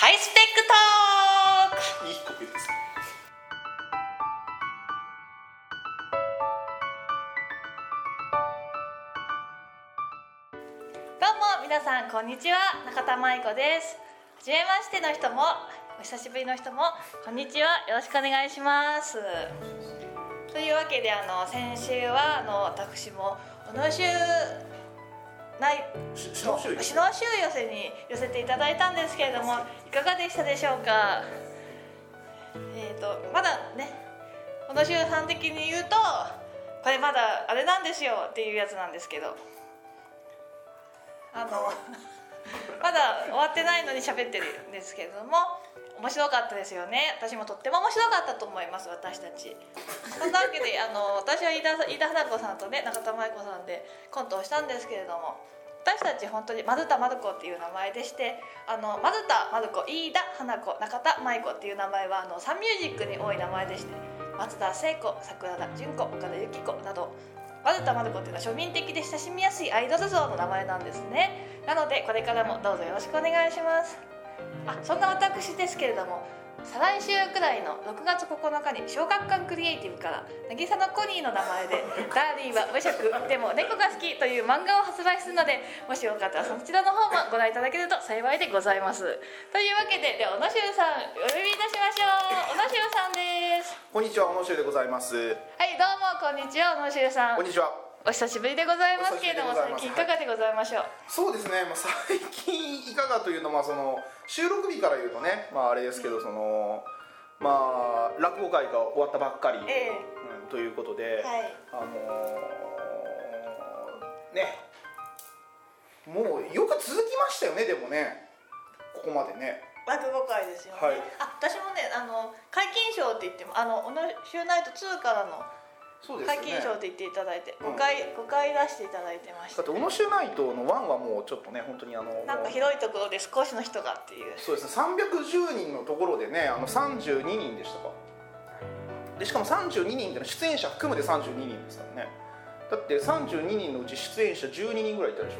ハイスペックトーク。いい声ですどうも皆さんこんにちは。中田舞子です。初めましての人もお久しぶりの人もこんにちは。よろしくお願いします。というわけであの先週はあの私も小野州ない。ししのしゅう寄せに寄せていただいたんですけれどもいかがでしたでしょうか？えっ、とまだね小野州さん的に言うとこれまだあれなんですよっていうやつなんですけど。あの まだ終わってないのに喋ってるんですけれども面白かったですよね。私もとっても面白かったと思います私たち。そんなわけであの私は飯田飯田花子さんとね中田舞子さんでコントをしたんですけれども私たち本当に丸田丸子っていう名前でしてあの丸田丸子飯田花子中田舞子っていう名前はあのサンミュージックに多い名前でして松田聖子桜田淳子岡田由紀子など丸田丸子っていうのは庶民的で親しみやすいアイドル像の名前なんですね。なのでこれからもどうぞよろしくお願いします。あそんな私ですけれども再来週くらいの6月9日に小学館クリエイティブから渚のコニーの名前で「ダーリンは無職でも猫が好き」という漫画を発売するのでもしよかったらそちらの方もご覧いただけると幸いでございます。というわけででは小野修さんお呼びいたしましょう。小野修さんです。こんにちは小野修でございます。はいどうもこんにちは小野修さん。こんにちはお久しぶりでございますけれども最近いかがでございましょう、そうですね、まあ、最近いかがというのはその収録日から言うとねまああれですけどそのまあ落語会が終わったばっかり、えうん、ということで、えはい。あのーねもうよく続きましたよねでもね。ここまでね。落語会ですよね、はい。あ私もねあの解禁賞って言ってもあの「小野シューナイト2」からのそうですよね。解禁賞って言っていただいてうん。5回5回出していただいてました。だって小野修ナイトのワンはもうちょっとね本当にあのなんか広いところで少しの人がっていう。そうですね。310人のところでねあの32人でしたか。でしかも32人っていうのは出演者含むで32人ですからね。だって32人のうち出演者12人ぐらいいたでしょ。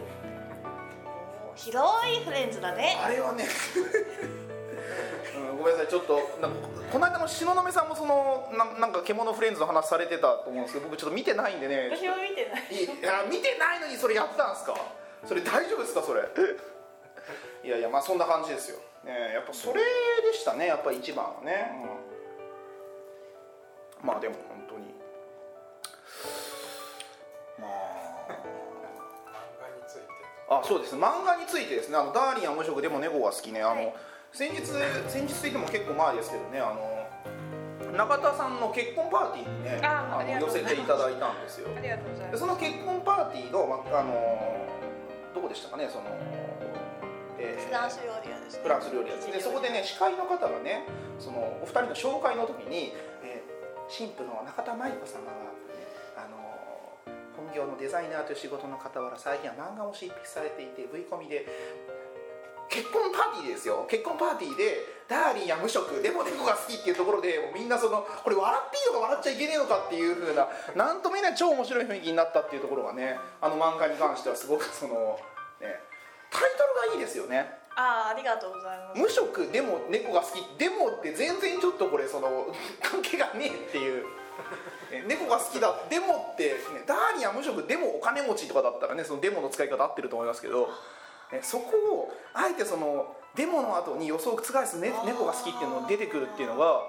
広いフレンズだね。あれはね、うん、ごめんなさい。ちょっとなんかこの間の東雲さんもそのななんか獣フレンズの話されてたと思うんですけど僕ちょっと見てないんでね。私も見てない。いいや見てないのにそれやったんですか？それ大丈夫ですかそれ？いやいやまあそんな感じですよ、ね、やっぱそれでしたね。やっぱ一番はね、うん。まあでも本当に。まあ。漫画について。あそうです。漫画についてですね「あのダーリンは無職でも猫が好きね」あの、はい先日先日といっても結構前ですけどねあの中田さんの結婚パーティーにねあの寄せていただいたんですよ。ありがとうございまですその結婚パーティーの、まあのどこでしたかねその、えーフランス料理屋ですね。フランス料理屋です。でそこでね司会の方がねそのお二人の紹介の時に、えー新婦の中田舞子様は、あの本業のデザイナーという仕事の傍ら最近は漫画も執筆されていて V コミで結婚パーティーですよ。結婚パーティーでダーリンや無職でも猫が好きっていうところでもうみんなそのこれ笑っていいのか笑っちゃいけねえのかっていう風ななんとも言えない超面白い雰囲気になったっていうところがねあの漫画に関してはすごくそのねタイトルがいいですよね。ああありがとうございます。無職でも猫が好きでもって全然ちょっとこれその関係がねえっていう。え猫が好きだでもって、ね、ダーリンは無職でもお金持ちとかだったらねそのデモの使い方合ってると思いますけど、ね、そこをあえてそのデモの後に予想を覆す、ね、猫が好きっていうのが出てくるっていうのが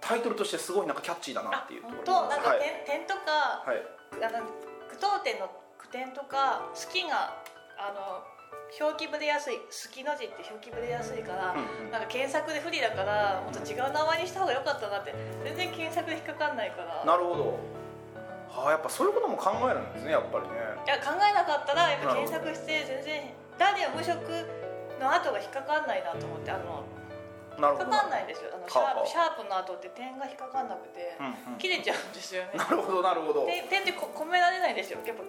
タイトルとしてすごいなんかキャッチーだなっていう。ところなんかはい、点,、点とかはい、あの句読点の句点とか好きがあの表記ぶれやすい好きの字って表記ぶれやすいから、うんうん。なんか検索で不利だからもっと違う名前にした方が良かったなって全然検索で引っかかんないから。なるほど。はあやっぱそういうことも考えるんですねやっぱりね。いや考えなかったらやっぱ検索して全然誰は無職の後が引っかかんないなと思ってあの引っかかんないんですよあのシャープシャープの後って点が引っかかんなくてうんうん。切れちゃうんですよね。なるほどなるほど。点点ってこ込められないんですよ。やっぱ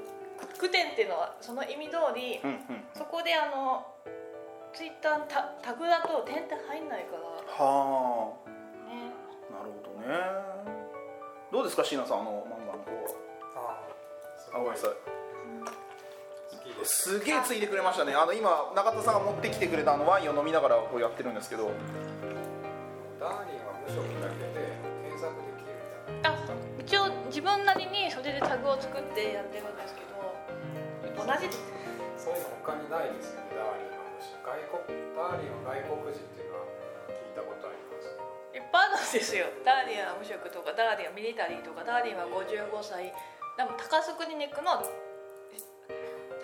句点っていうのはその意味通りうんうん。そこであのツイッターのタタグだと点って入んないから。はあ。ね。なるほどね。どうですか椎名さん？あの漫画の方は。ああすごい。あごめん。なさいすすげえついてくれましたね。あの今中田さんが持ってきてくれたあのワインを飲みながらこうやってるんですけど。ダーリンは無職だけで検索できるみたいな。あ一応自分なりにそれでタグを作ってやってるんですけど。同じそういうの他にないですよね。ダーリンは無職外国ダーリンは外国人っていうのは聞いたことあります。いっぱいあるんですよ。ダーリンは無職とかダーリンはミリタリーとかダーリンは55歳でも高須クリニックの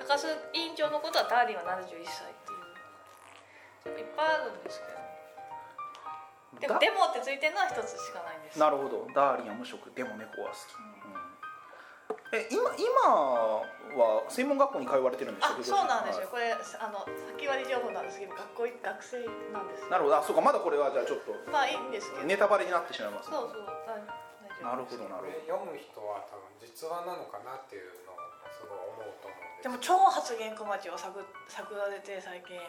高須院長のことはダーリンは71歳っていう。いっぱいあるんですけど。でもだ？デモってついてるのは一つしかないんですなるほど。ダーリンは無職。でも猫は好き、うん。え今今は専門学校に通われてるんでしたあそうなんですよ、これあの先割り情報なんですけど学校い学生なんですなるほど。あそうか。まだこれはじゃあちょっと。まあいいんですけど。ネタバレになってしまいますね。そうそう。大大丈夫なるほどなるこれ読む人は多分実話なのかなっていうのをすごい思うと思うんですでも超発言小町を探探られて最近。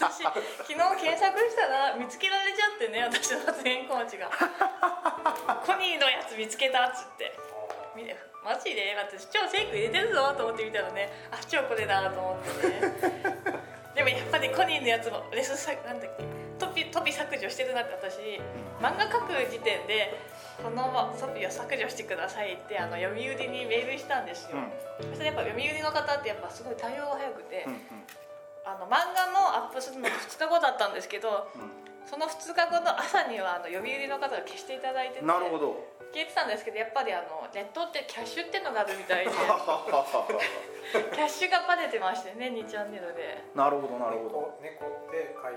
私昨日検索したら見つけられちゃってね私の発言小町が。コニーのやつ見つけたっつって。見てマジで？私超フェイク入れてるぞと思って見たらねあ超これだと思ってね。でもやっぱりコニーのやつもレスさなんだっけ？トピトピ削除してるなって私漫画描く時点でこのトピを削除してくださいってあの読売にメールしたんですよ、うん。そしてやっぱ読売の方ってやっぱすごい対応が早くて、うんあの漫画のアップするの2日後だったんですけどうん。その2日後の朝にはあの読売の方が消していただいててうんなるほど。消えてたんですけどやっぱりあのネットってキャッシュってのがあるみたいで キャッシュがバレてましてね2チャンネルで。なるほどなるほど。猫猫って書い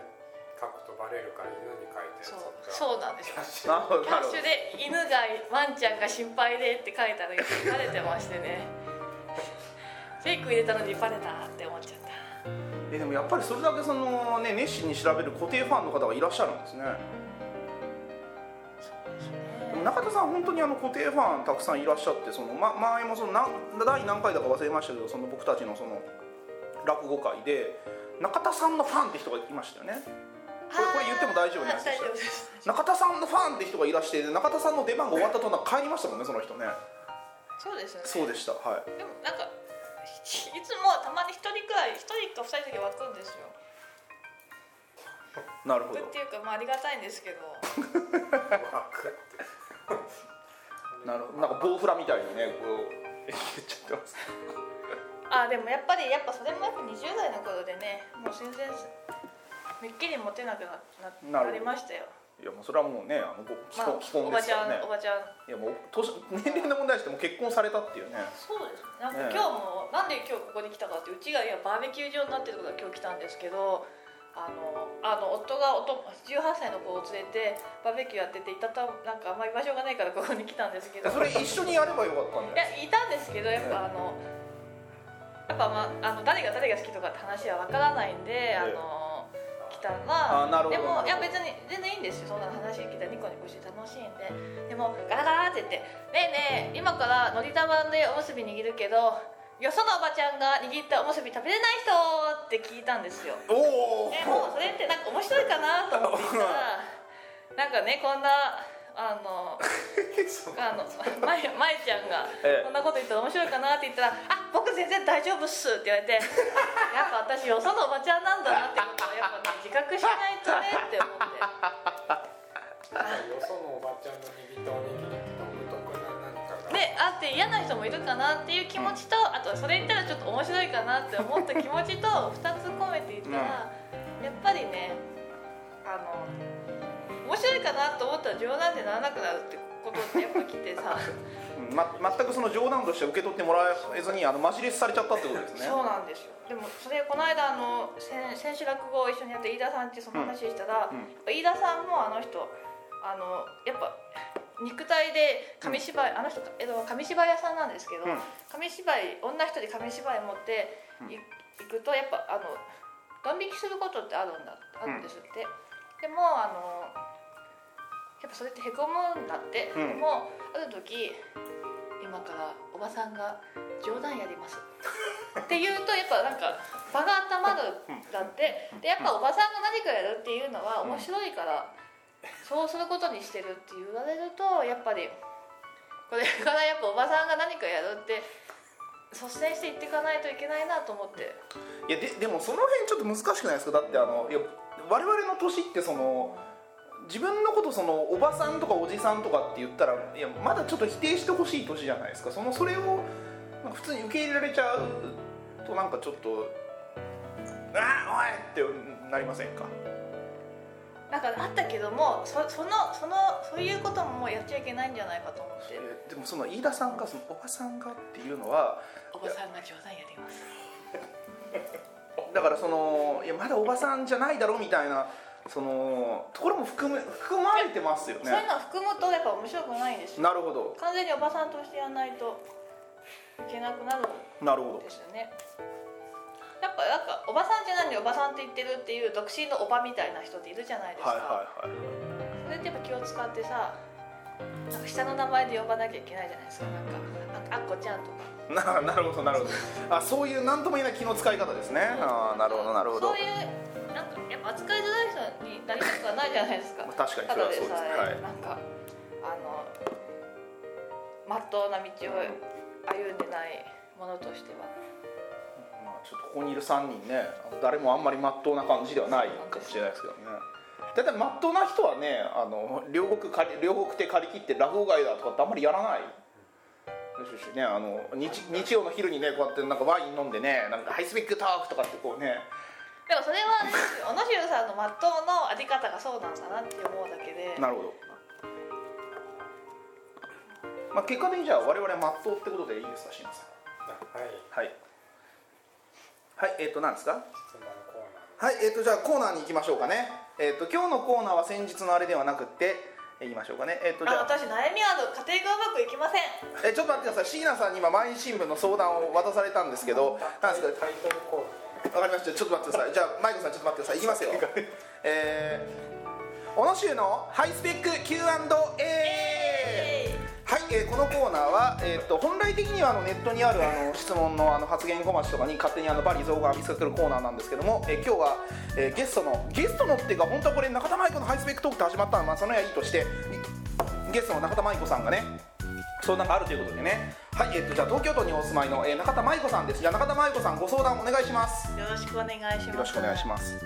書くとバレるから犬に書いてそううそうなんですよ。キャッシュで。犬がワンちゃんが心配でって書いたらバレてましてね。フェイク入れたのにバレたって思っちゃった。えでもやっぱりそれだけそのね熱心に調べる固定ファンの方がいらっしゃるんですね。でも中田さん本当にあの固定ファンたくさんいらっしゃってその、ま、前もその何第何回だか忘れましたけどその僕たちのその落語会で中田さんのファンって人がいましたよねこれこれ言っても大丈夫なやつで大した中田さんのファンって人がいらして中田さんの出番が終わったとな帰りましたもんねその人ね。そうですよね。そうでしたはい。でもなんかいつもたまに一人くらい一人か二人だけ湧くんですよ。なるほど。っていうかまあありがたいんですけど。なるほど。なんかボウフラみたいにねこう言っちゃってます。あでもやっぱりやっぱそれもやっぱ20代の頃でねもう全然めっきりモテなくなななりましたよ。いやもうそれはもうねあのご既まあ婚既婚おばちゃん、ですからねおばちゃん。いやもう年年齢の問題しても結婚されたっていうね。そうですね。なんかね今日も、なんで今日ここに来たかってうちがいやバーベキュー場になってるから今日来たんですけどあのあの夫がおと18歳の子を連れてバーベキューやってていたたなんかあんまり居場所がないからここに来たんですけど。それ一緒にやればよかったんいじゃないやいたんですけどやっぱあのやっぱまああの誰が誰が好きとかって話はわからないんで、あの来たらあなるほどでもいや別に全然いいんですよ。そんな話聞いたらニコニコして楽しいんで。でもガラガラって言って「ねえねえ今からのり玉でおむすび握るけどよそのおばちゃんが握ったおむすび食べれない人?」って聞いたんですよ。でもそれってなんか面白いかなと思って言ったらなんかねこんなあの あのまいまいちゃんがええ。こんなこと言ったら面白いかなって言ったら「あ僕全然大丈夫っす」って言われてあやっぱ私よそのおばちゃんなんだなってことをやっぱね自覚しないとねって思って。よそのおばちゃんの握ったおにぎりって独特な何かが。であって嫌な人もいるかなっていう気持ちとあとそれ言ったらちょっと面白いかなって思った気持ちと2つ込めて言ったら、やっぱりねあの面白いかなと思ったら冗談でならなくなるってことってやっぱ来てさ。うんま、全くその冗談として受け取ってもらえずにあのマジレスされちゃったってことですね。そうなんですよ。でもそれこの間あの千千秋落語を一緒にやって飯田さんってその話したら、うん。飯田さんもあの人あのやっぱ肉体で紙芝居、あの人、えっと、紙芝居屋さんなんですけど、うん。紙芝居女一人紙芝居持ってい行くとやっぱあのドン引きすることってあるんだあるんですって、でもあのそれってへこむんだって、うん。でもある時今からおばさんが冗談やります。って言うとやっぱなんか場が温まるんだって。でやっぱおばさんが何かやるっていうのは面白いからそうすることにしてるって言われるとやっぱりこれからやっぱおばさんが何かやるって率先していっていかないといけないなと思って。いやででもその辺ちょっと難しくないですか？だってあのいや我々の年ってその自分のことそのおばさんとかおじさんとかって言ったらいやまだちょっと否定してほしい年じゃないですか。そのそれを普通に受け入れられちゃうとなんかちょっと「ああおい!」ってなりませんか？なんかあったけどもそそのそのそういうことももうやっちゃいけないんじゃないかと思って。えでもその飯田さんがそのおばさんがっていうのはおばさんが冗談やります。だからそのいやまだおばさんじゃないだろみたいなそのところも含む含まれてますよね。そういうのを含むとやっぱ面白くないんですよ。なるほど。完全におばさんとしてやらないといけなくなるなるほどんですよね。やっぱなんかおばさんじゃないのにおばさんって言ってるっていう独身のおばみたいな人っているじゃないですか、はいはいはい。それってやっぱ気を使ってさなんか下の名前で呼ばなきゃいけないじゃないですか。なんかああっこちゃんとか。ななるほどなるほど。あそういう何とも言えない気の使い方ですね。あーなるほどなるほど。そういうやっぱ扱いづらい人になりたくはないじゃないですかまあ確かにたそれはそうですはいなんかあのまっとうな道を歩んでないものとしてはまあ、ちょっとここにいる3人ね誰もあんまりまっとうな感じではないかもしれないですけどね。大体まっとうな人はねあの両国両国亭借り切って落語会だとかってあんまりやらないですしねあの日日曜の昼にねこうやってなんかワイン飲んでねなんかハイスペックトークとかってこうねでもそれはあれですよ小野修さんのまっとうのあり方がそうなんだなって思うだけで。なるほど。まあ結果的にじゃあ我々まっとうってことでいいですか椎名さん。あはい。はい。はいえっ、と何ですか？はい、えー、とじゃあコーナーに行きましょうかね。えっ、と今日のコーナーは先日のあれではなくって、えー、言いましょうかね。えっ、とじゃあ、あ私悩みある家庭がうまくいきません。えーちょっと待ってください。椎名さんに今毎日新聞の相談を渡されたんですけど、なんですか。タイトルコーわかりました。ちょっと待ってください。じゃあマイコさんちょっと待ってください。いきますよ。えー、小野州のハイスペック Q&A。はい、えーこのコーナーは、えー、と本来的にはあのネットにあるあの質問のあの発言小町とかに勝手にあの罵詈雑言を浴びせてるコーナーなんですけども、えー今日は、えーゲストのゲストのっていうか本当はこれ中田舞子のハイスペックトークって始まったのは、まあ、その辺はいいとしてゲストの中田舞子さんがね相談があるということでねはい、えー、とじゃあ東京都にお住まいの、えー中田舞子さんです。じゃあ中田舞子さんご相談お願いします。よろしくお願いします。よろしくお願いします。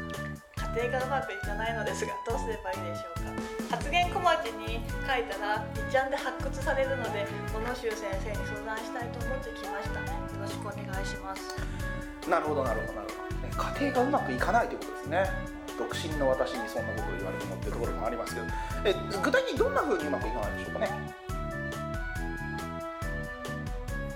家庭がうまくいかないのですがどうすればいいでしょうか。発言小町に書いたら2ちゃんで発掘されるので小野修先生に相談したいと思ってきましたよろしくお願いします。なるほどなるほど。なるほどえ家庭がうまくいかないということですね。独身の私にそんなことを言われてもっていうところもありますけど。え具体的にどんな風にうまくいかないでしょうかね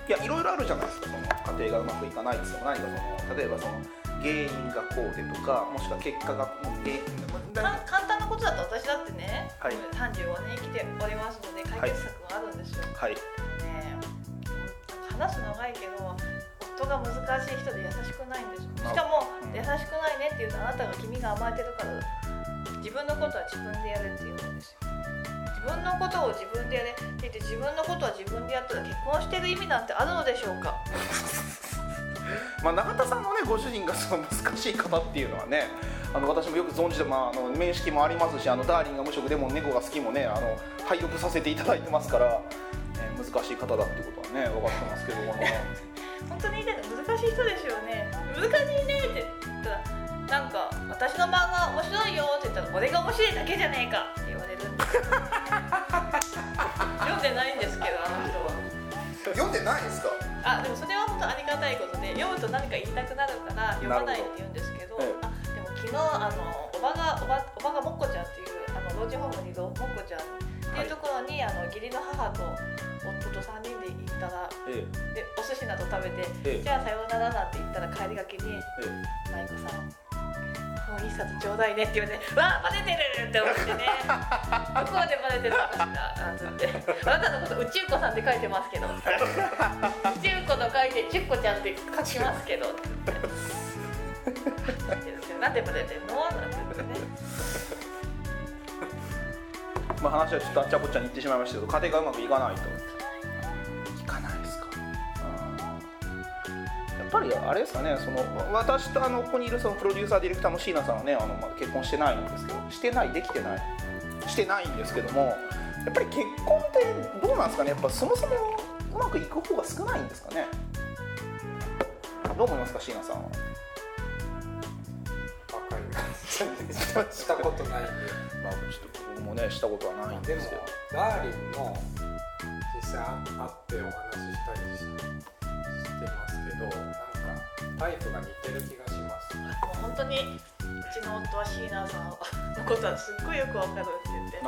いやいろいろあるじゃないですか。その家庭がうまくいかないですよ何かその例えばその原因がこうでとかもしくは結果が原因か簡単なことだと私だってね、はい。35年生きておりますので解決策があるんですよ、はい。ねえ話す長いけど夫が難しい人で優しくないんですしかもうん。優しくないねって言うとあなたが君が甘えてるから自分のことは自分でやれって言うんですよ。自分のことを自分でやれって言って自分のことは自分でやったら結婚してる意味なんてあるのでしょうか？まあ、永田さんのねご主人がその難しい方っていうのはねあの私もよく存じて、まあ、あの面識もありますしあのダーリンが無職でも猫が好きもねあの拝読させていただいてますから、ね、難しい方だってことはね分かってますけどもね。本当に言いたいの難しい人ですよね。難しいねって言ったらなんか私の漫画面白いよって言ったら俺が面白いだけじゃねえか 読んでないんですけどあの人は読んでないですか？あでもそれは本当ありがたいことで読むと何か言いたくなるから読まないって言うんですけどなるほど。あでも昨日あのおばがおばおばがもっこちゃんっていうあの老人ホームにいるもっこちゃんっていうところに、あの義理の母と夫と3人で行ったらえでお寿司など食べて、ええ。じゃあさようならなんて言ったら帰りがけにええ「舞子さんもういい札ちょうだいね」って言われて「わあバレてる!」って思ってねどこまでバレてるのかしらなんつって「あなたのこと宇宙子さんって書いてますけど」宇宙子と書いて「ちゅっこちゃんって書きますけど」ってって「なんでバレてんの?」なんて言ってねまあ、話はちょっとあっちゃこっちゃに言ってしまいましたけど家庭がうまくいかないとぱりあれですかねその私とあのここにいるそのプロデューサーディレクターの椎名さんはねあのまだ結婚してないんですけどしてないできてない。してないんですけどもやっぱり結婚ってどうなんですかねやっぱそもそもうまくいく方が少ないんですかね。どう思いますか椎名さんは？わかりますしたことないんで。まあちょっと僕もねしたことはないんでもですけど。ダーリンも実際会ってお話ししたりししてますけどタイプが似てる気がします。もう本当にうちの夫は椎名さんのことはすっごいよくわかるって言って。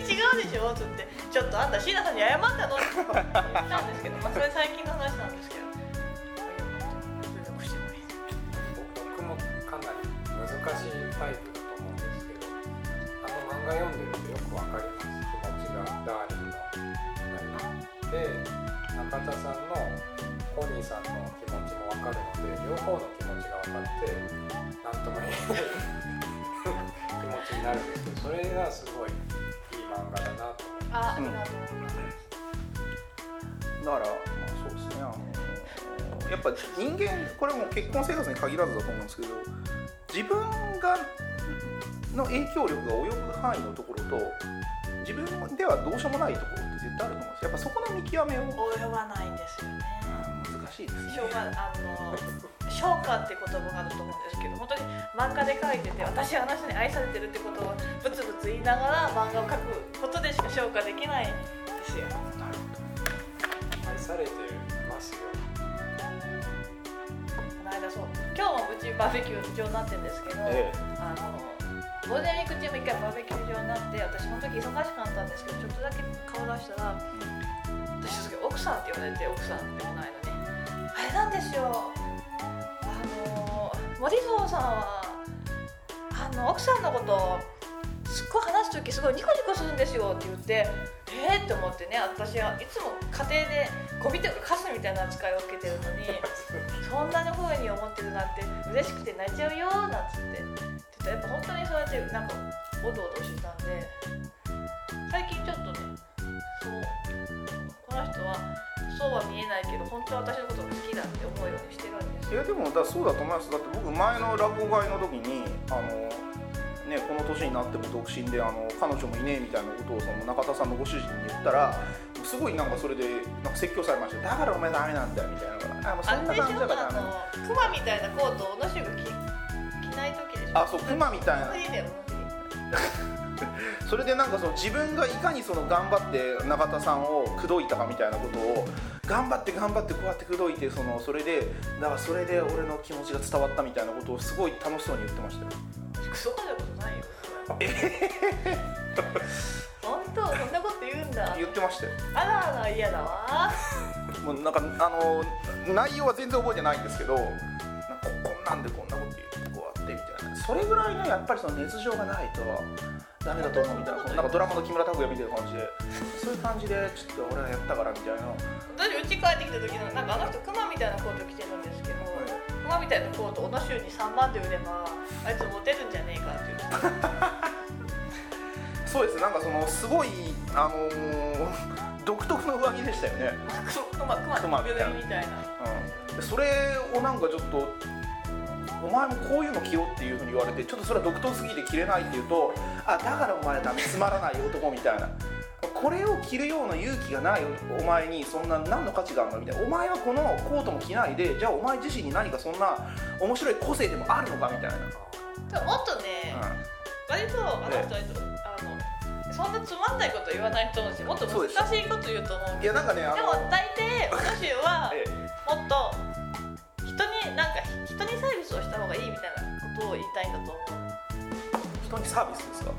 全然違うでしょ？って言って。ちょっとあんた椎名さんに謝ったのって言ったんですけど、まあ、それ最近の話なんですけど。僕もかなり難しいタイプだと思うんですけどあの漫画読んでるとよくわかります。気持ちがダーリンの何で中田さんのコニーさんの気持ちかるので両方の気持ちが分かって何とも言えない気持ちになるん。ですけどそれがすごいいい漫画だなと思いますあありがとうございます、だから、まあ、そうですねあのやっぱ人間これはもう結婚生活に限らずだと思うん。ですけど自分がの影響力が及ぶ範囲のところと自分ではどうしようもないところって絶対あると思うん。ですやっぱそこの見極めを及ばないん。ですよね難しいですね。消化あの消化って言葉があると思うんですけど本当に漫画で書いてて私はあの人に愛されてるってことをブツブツ言いながら漫画を描くことでしか消化できないんですよ。なる愛されてますよ。この間そう今日もうちバーベキュー場になってるんですけど、ええ。あのゴールデンウィーク中も一回バーベキュー場になって私その時忙しかったんですけどちょっとだけ顔出したら私奥さんって言われて奥さんでもないのにあれなんですよ。あの森蔵さんはあの奥さんのことすっごい話す時すごいニコニコするんですよって言ってえー、って思ってね私はいつも家庭でゴミとかカスみたいな扱いを受けてるのに そんな風に思ってるなんて嬉しくて泣いちゃうよなんつって。って言ったらやっぱ本当にそうやってなんかおどおどしてたんで最近ちょっとねそうそうは見えないけど本当は私のことが好きだって思うようにしてるんですよ。いやでもだそうだと思います。だって僕前の落語会の時にあのねこの年になっても独身であの彼女もいねえみたいなことをその中田さんのご主人に言ったらすごいなんかそれでなんか説教されましただからお前ダメなんだよみたいなあもうそんな感じだからダメクマみたいなコートを小野衆が着着ない時でしょ。あそうクマみたいな それでなんかその自分がいかにその頑張って永田さんを口説いたかみたいなことを頑張って頑張ってこうやって口説いてそのそれでだからそれで俺の気持ちが伝わったみたいなことをすごい楽しそうに言ってましたよ。クソかなことないよ本当？そんなこと言うんだ。言ってましたよ。あらあら嫌だわ。もうなんかあの内容は全然覚えてないんですけどなんかここんなんでこんなこと言う。やってみたいなそれぐらいのやっぱりその熱情がないとダメだと思うみたいななんかドラマの木村拓哉みたいな感じでそういう感じでちょっと俺がやったからみたいな。私うち帰ってきた時のなんかあの人クマみたいなコート着てるんですけど、クマみたいなコート小野州に3万で売ればあいつモテるんじゃねえかっていう。そうですなんかそのすごいあのー独特の上着でしたよね、クマクマみたいな。みたいな。うん、でそれをなんかちょっとお前もこういうの着ろっていうふうに言われてちょっとそれは独特すぎて着れないっていうとあだからお前ダメつまらない男みたいな。これを着るような勇気がないお前にそんな何の価値があるのみたいな。お前はこのコートも着ないでじゃあお前自身に何かそんな面白い個性でもあるのかみたいな、でももっとね、割とあの人割とあのそんなつまんないこと言わないと思うんですよ。もっと難しいこと言うと思ううん、いやなんかねあでのも大抵小野州は ええ。もっと人になんか人にサービスをした方がいいみたいなことを言いたいんだと思う。人にサービスですか？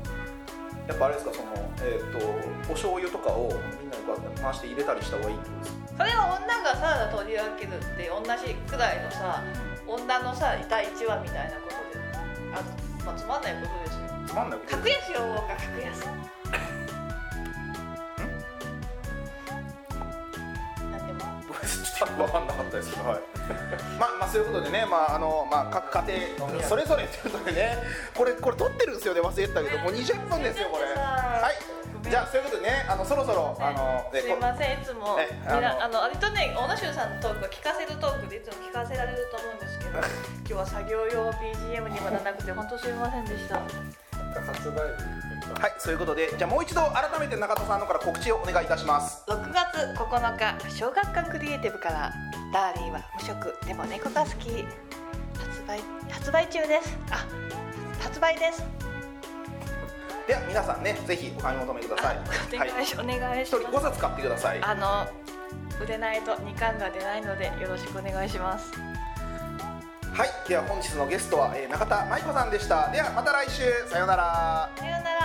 やっぱあれですかそのえっ、とお醤油とかをみんなにこうやって回して入れたりした方がいいってことですか？それは女がサラダ取り分けるって同じくらいのさ女のさ第1話みたいなことであ、まあ、つまんないことですよ。つまんないこと格安よか格安 分かんなかったですけど、はい、まあまあそういうことでね、まああのまあ各家庭それぞれということでね、これこれ撮ってるんですよね忘れてたけど、もう20分ですよこれ。はい。じゃあそういうことでね、あのそろそろあのすいませんいつも。あの。割とね小野修さんのトークは聞かせるトークでいつも聞かせられると思うんですけど 今日は作業用 BGM にもならなくて本当すいませんでした初ライブょうはいそういうことでじゃあもう一度改めて中田さんのから告知をお願いいたします。6月9日小学館クリエイティブから「ダーリーは無職でも猫が好き」発売発売中です。あ発売です。では皆さんねぜひお買い求めください。おはい。願いし、お願いします。5冊買ってください。あの売れないと2巻が出ないのでよろしくお願いしますはいでは本日のゲストは、えー中田舞子さんでした。ではまた来週。さようなら。さようなら。